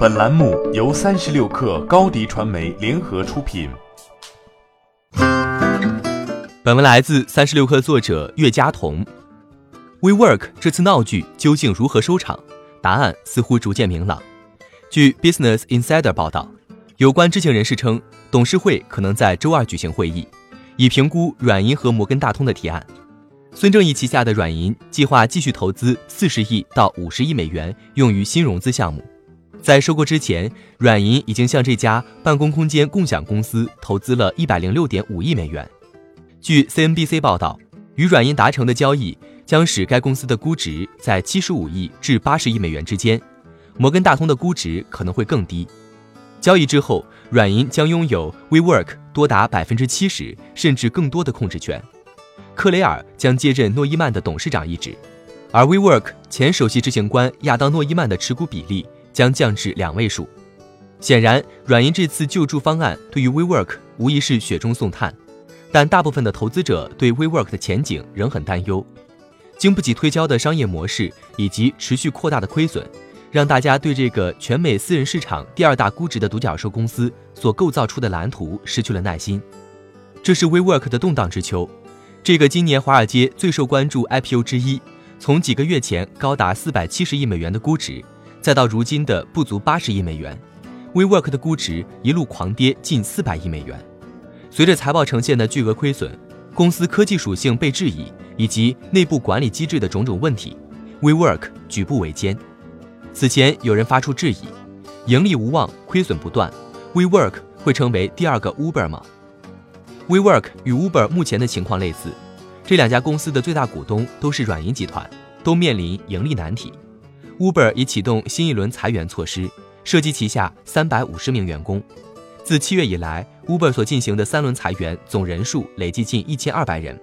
本栏目由三十六氪高低传媒联合出品。本文来自三十六氪作者岳佳彤。WeWork 这次闹剧究竟如何收场？答案似乎逐渐明朗。据 Business Insider 报道，有关知情人士称，董事会可能在周二举行会议，以评估软银和摩根大通的提案。孙正义旗下的软银计划继续投资四十亿到五十亿美元，用于新融资项目。在收购之前，软银已经向这家办公空间共享公司投资了一百零六点五亿美元。据 CNBC 报道，与软银达成的交易将使该公司的估值在七十五亿至八十亿美元之间，摩根大通的估值可能会更低。交易之后，软银将拥有 WeWork 多达百分之七十甚至更多的控制权。克雷尔将接任诺伊曼的董事长一职，而 WeWork 前首席执行官亚当诺伊曼的持股比例。将降至两位数。显然，软银这次救助方案对于 WeWork 无疑是雪中送炭，但大部分的投资者对 WeWork 的前景仍很担忧。经不起推敲的商业模式以及持续扩大的亏损，让大家对这个全美私人市场第二大估值的独角兽公司所构造出的蓝图失去了耐心。这是 WeWork 的动荡之秋，这个今年华尔街最受关注 IPO 之一，从几个月前高达四百七十亿美元的估值。再到如今的不足八十亿美元，WeWork 的估值一路狂跌近四百亿美元。随着财报呈现的巨额亏损，公司科技属性被质疑，以及内部管理机制的种种问题，WeWork 举步维艰。此前有人发出质疑：盈利无望，亏损不断，WeWork 会成为第二个 Uber 吗？WeWork 与 Uber 目前的情况类似，这两家公司的最大股东都是软银集团，都面临盈利难题。Uber 已启动新一轮裁员措施，涉及旗下三百五十名员工。自七月以来，Uber 所进行的三轮裁员总人数累计近一千二百人。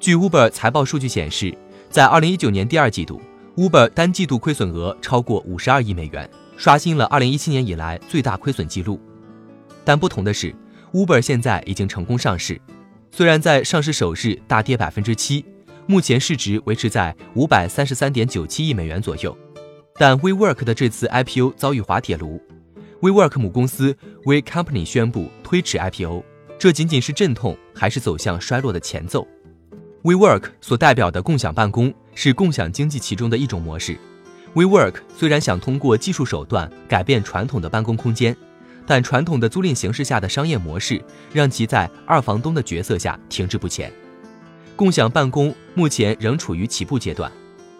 据 Uber 财报数据显示，在二零一九年第二季度，Uber 单季度亏损额超过五十二亿美元，刷新了二零一七年以来最大亏损记录。但不同的是，Uber 现在已经成功上市，虽然在上市首日大跌百分之七，目前市值维持在五百三十三点九七亿美元左右。但 WeWork 的这次 IPO 遭遇滑铁卢，WeWork 母公司 We Company 宣布推迟 IPO，这仅仅是阵痛，还是走向衰落的前奏？WeWork 所代表的共享办公是共享经济其中的一种模式。WeWork 虽然想通过技术手段改变传统的办公空间，但传统的租赁形式下的商业模式让其在二房东的角色下停滞不前。共享办公目前仍处于起步阶段，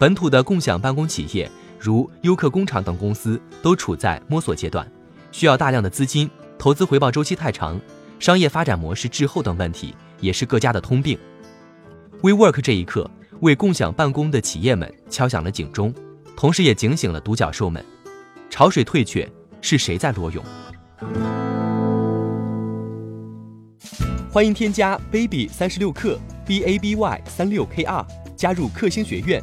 本土的共享办公企业。如优客工厂等公司都处在摸索阶段，需要大量的资金，投资回报周期太长，商业发展模式滞后等问题也是各家的通病。WeWork 这一刻为共享办公的企业们敲响了警钟，同时也警醒了独角兽们。潮水退却，是谁在裸泳？欢迎添加 baby 三十六克 b a b y 三六 k r 加入克星学院。